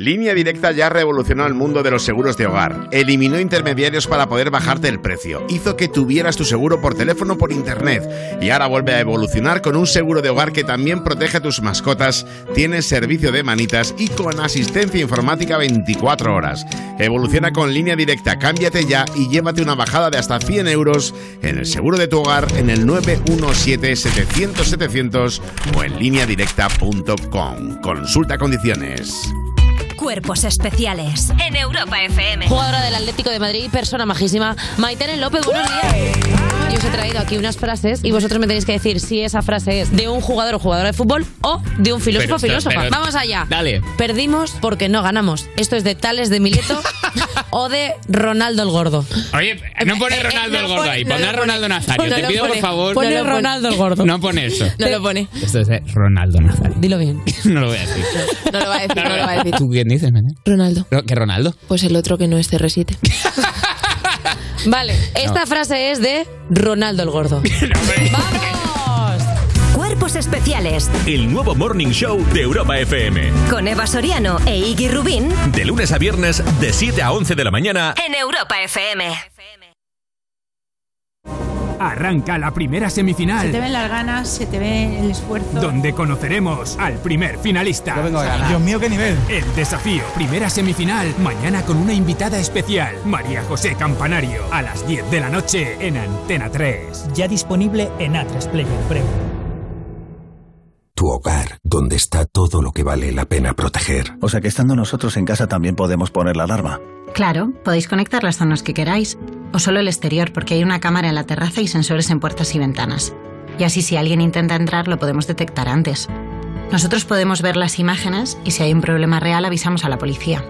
Línea Directa ya revolucionó el mundo de los seguros de hogar. Eliminó intermediarios para poder bajarte el precio. Hizo que tuvieras tu seguro por teléfono o por internet. Y ahora vuelve a evolucionar con un seguro de hogar que también protege a tus mascotas, tiene servicio de manitas y con asistencia informática 24 horas. Evoluciona con Línea Directa. Cámbiate ya y llévate una bajada de hasta 100 euros en el seguro de tu hogar en el 917-700-700 o en lineadirecta.com. Consulta condiciones. Cuerpos especiales. En Europa FM. Jugadora del Atlético de Madrid, persona majísima. Maitene López, buenos días. Os he traído aquí unas frases y vosotros me tenéis que decir si esa frase es de un jugador o jugadora de fútbol o de un filósofo o filósofa. pero- Vamos allá. Dale. Perdimos porque no ganamos. Esto es de Tales de Mileto <laughs> o de Ronaldo el Gordo. Oye, no pone Ronaldo el gordo ahí, pon a Ronaldo Nazario. No Te pido, por pone. favor. Pone No pone. Ronaldo el gordo. No pone eso. No lo pone. Esto es de Ronaldo Nazario. Dilo bien. <laughs> No lo voy a decir. No lo va a decir, no lo va a decir. ¿Tú quién dices, Mene? Ronaldo. Ro- ¿Que Ronaldo? Pues el otro que no es CR7. <laughs> Vale, esta frase es de Ronaldo el Gordo. <laughs> Cuerpos especiales. El nuevo Morning Show de Europa FM. Con Eva Soriano e Iggy Rubín. De lunes a viernes, de 7 a 11 de la mañana. En Europa FM. Arranca la primera semifinal. Se te ven las ganas, se te ve el esfuerzo. Donde conoceremos al primer finalista. Yo vengo a ganar. Dios mío, qué nivel. El desafío, primera semifinal, mañana con una invitada especial, María José Campanario, a las 10 de la noche en Antena 3. Ya disponible en A3 Player Premium. Tu hogar, donde está todo lo que vale la pena proteger. O sea que estando nosotros en casa también podemos poner la alarma. Claro, podéis conectar las zonas que queráis, o solo el exterior porque hay una cámara en la terraza y sensores en puertas y ventanas. Y así si alguien intenta entrar lo podemos detectar antes. Nosotros podemos ver las imágenes y si hay un problema real avisamos a la policía.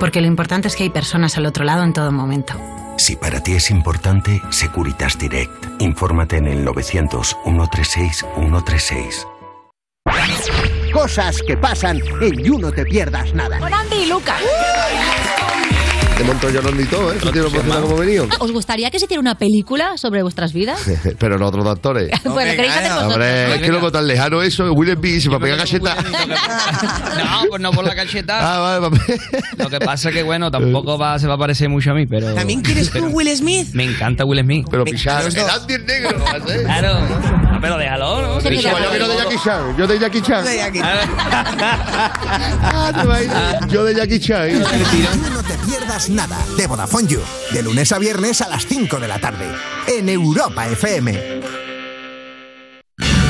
Porque lo importante es que hay personas al otro lado en todo momento. Si para ti es importante, Securitas Direct. Infórmate en el 900 136 136. Cosas que pasan en You No Te Pierdas Nada. Con Andy y Lucas. De Montollón y todo, ¿eh? Tú tienes emocionado como venido. ¿Os gustaría que se hiciera una película sobre vuestras vidas? <laughs> Pero los otros actores. <laughs> Bueno, queréis hacer vosotros. Hombre, es que lo tan lejano eso, Will Smith, se va a pegar cacheta. No, pues no por la cacheta. <laughs> Ah, vale, Lo que pasa es que, bueno, tampoco va, se va a parecer mucho a mí, pero. ¿También quieres un Will Smith? Me encanta Will Smith. Pero pisar. El Andy es negro. Claro. No, pero déjalo, ¿no? Yo quiero de Jackie Chan. Yo de Jackie Chan. De Jackie Ah, <laughs> te imaginas. Yo de Jackie Chan. You No Te Pierdas Nada de Vodafone You. De lunes a viernes a las 5 de la tarde. En Europa FM.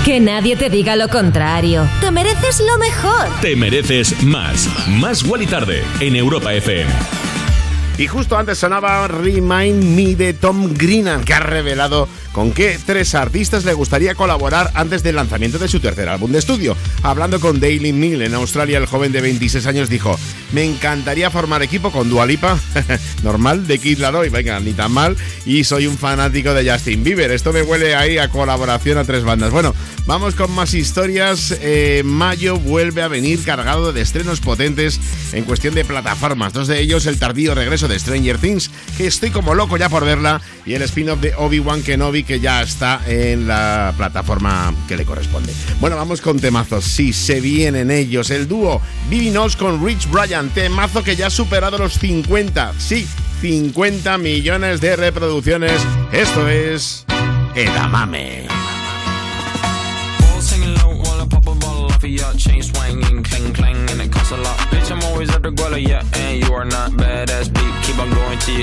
Que nadie te diga lo contrario. Te mereces lo mejor. Te mereces más. Más y Tarde en Europa FM. Y justo antes sonaba Remind Me de Tom Greenan, que ha revelado con qué tres artistas le gustaría colaborar antes del lanzamiento de su tercer álbum de estudio. Hablando con Daily Mail en Australia, el joven de 26 años dijo: Me encantaría formar equipo con Dua Lipa, <laughs> normal, de Kid Laroi, venga, ni tan mal, y soy un fanático de Justin Bieber. Esto me huele ahí a colaboración a tres bandas. Bueno, vamos con más historias. Eh, mayo vuelve a venir cargado de estrenos potentes en cuestión de plataformas. Dos de ellos, el tardío regreso de Stranger Things, que estoy como loco ya por verla, y el spin-off de Obi-Wan Kenobi, que ya está en la plataforma que le corresponde. Bueno, vamos con temazos. Sí, se vienen ellos. El dúo Vivi Knows con Rich Brian, temazo que ya ha superado los 50. Sí, 50 millones de reproducciones. Esto es Edamame. A lot.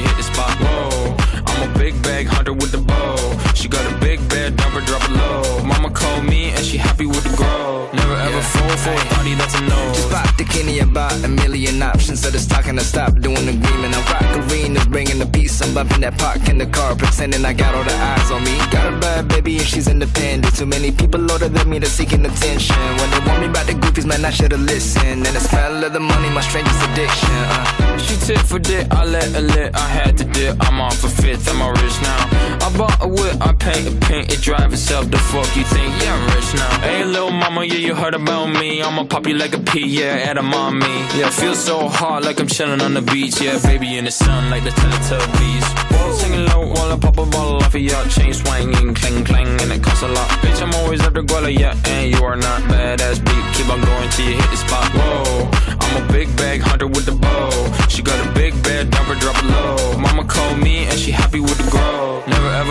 On the spot. Whoa, I'm a big bag hunter with the bow. She got a big bed, number drop it low. Mama called me and she happy with the grow. Never ever fall for a party that's a no. Just pop the Kenny about a million options. So it's talking to stop doing the agreement. I rock arenas, bringing the peace. I'm bumping that park in the car, pretending I got all the eyes on me. Got a bad baby and she's independent. Too many people older than me, they're seeking attention. When they want me about the goofies, man, I should've listened. And the smell of the money, my strangest addiction. Uh. She tit for dick, I let her lit. I had to dip, I'm off for fifth, I'm a rich now. I bought a whip, I paint a paint, it drive itself. The fuck you think? Yeah, I'm rich now. Hey, little mama, yeah, you heard about me. I'ma pop you like a pea, yeah, at a mommy. Yeah, feel so hot like I'm chilling on the beach. Yeah, baby in the sun like the Teletubbies. Whoa. Singing low while I pop a bottle off of your chain swinging, clang clang, and it costs a lot. Bitch, I'm always at the guala, yeah, and you are not badass beat. Keep on going till you hit the spot. Whoa, I'm a big bag hunter with the bow. She got a big bed, number drop it low. Mama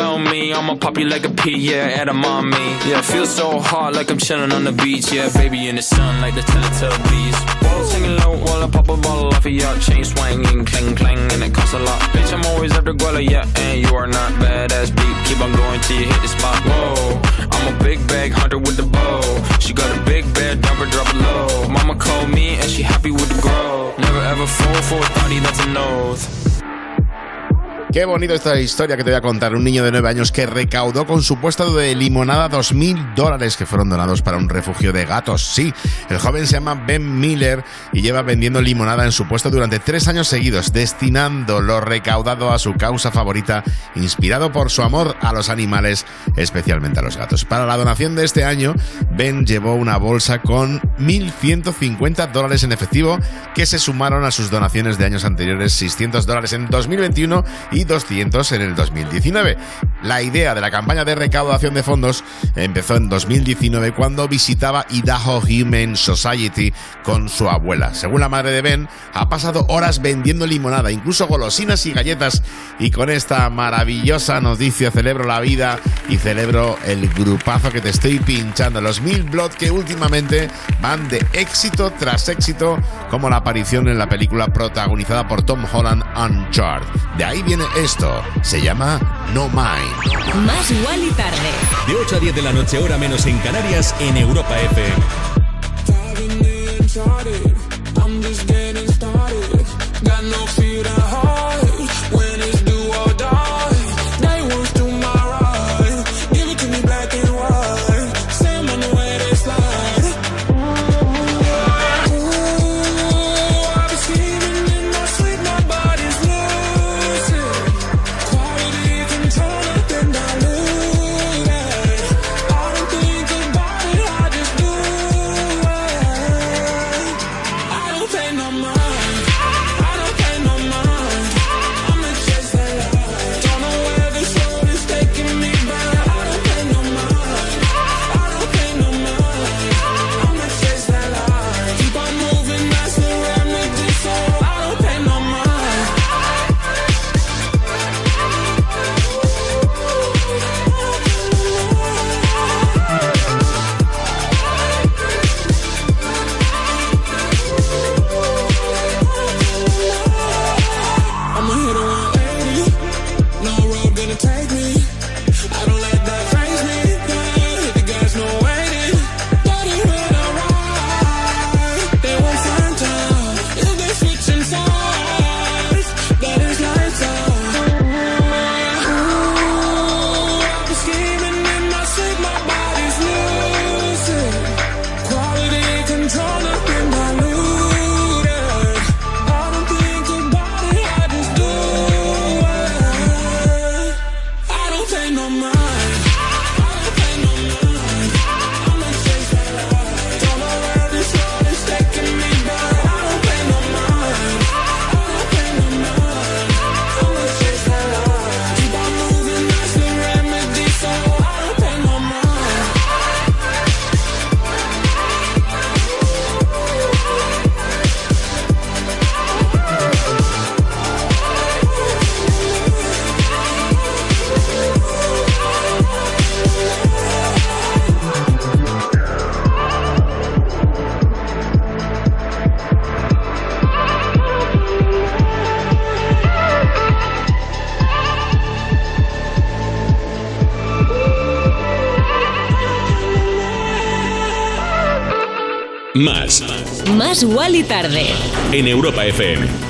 me. I'ma pop you like a pea, yeah, at a mommy. Yeah, feel so hot like I'm chilling on the beach. Yeah, baby in the sun like the Teletubbies. Whoa, singing low while I pop a bottle off of your chain swinging, clang clang, and it costs a lot. Bitch, I'm always the guala, yeah, and you are not badass beat. Keep on going till you hit the spot. Whoa, I'm a big bag hunter with the bow. She got a big bed, number drop it low. Mama called me and she happy with the grow. Never ever fall for a thotty that's a nose. Qué bonito esta historia que te voy a contar. Un niño de 9 años que recaudó con su puesto de limonada 2.000 dólares que fueron donados para un refugio de gatos. Sí, el joven se llama Ben Miller y lleva vendiendo limonada en su puesto durante tres años seguidos, destinando lo recaudado a su causa favorita, inspirado por su amor a los animales, especialmente a los gatos. Para la donación de este año, Ben llevó una bolsa con 1.150 dólares en efectivo que se sumaron a sus donaciones de años anteriores, 600 dólares en 2021 y 200 en el 2019. La idea de la campaña de recaudación de fondos empezó en 2019 cuando visitaba Idaho Human Society con su abuela. Según la madre de Ben, ha pasado horas vendiendo limonada, incluso golosinas y galletas. Y con esta maravillosa noticia celebro la vida y celebro el grupazo que te estoy pinchando. Los Mil Blood que últimamente van de éxito tras éxito, como la aparición en la película protagonizada por Tom Holland Uncharted. De ahí viene esto. Se llama No Mind. Más igual y tarde. De 8 a 10 de la noche, hora menos en Canarias, en Europa FM. Más igual y tarde. En Europa FM.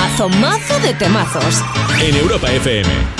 Mazo, mazo, de temazos. En Europa FM.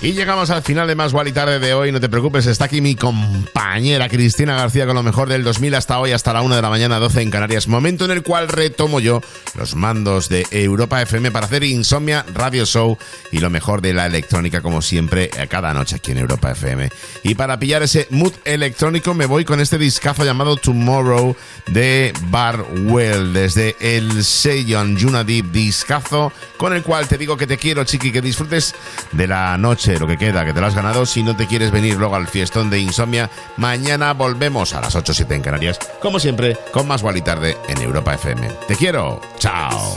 Y llegamos al final de Más Gual y Tarde de hoy. No te preocupes, está aquí mi compañera Cristina García con lo mejor del 2000 hasta hoy, hasta la 1 de la mañana, 12 en Canarias. Momento en el cual retomo yo los mandos de Europa FM para hacer Insomnia Radio Show y lo mejor de la electrónica, como siempre, a cada noche aquí en Europa FM. Y para pillar ese mood electrónico, me voy con este discazo llamado Tomorrow de Barwell, desde el Seiyon Yuna discazo, con el cual te digo que te quiero, chiqui, que disfrutes de la noche, lo que queda, que te lo has ganado. Si no te quieres venir luego al fiestón de Insomnia, mañana volvemos a las 8 o 7 en Canarias, como siempre, con más Wally Tarde en Europa FM. Te quiero, chao.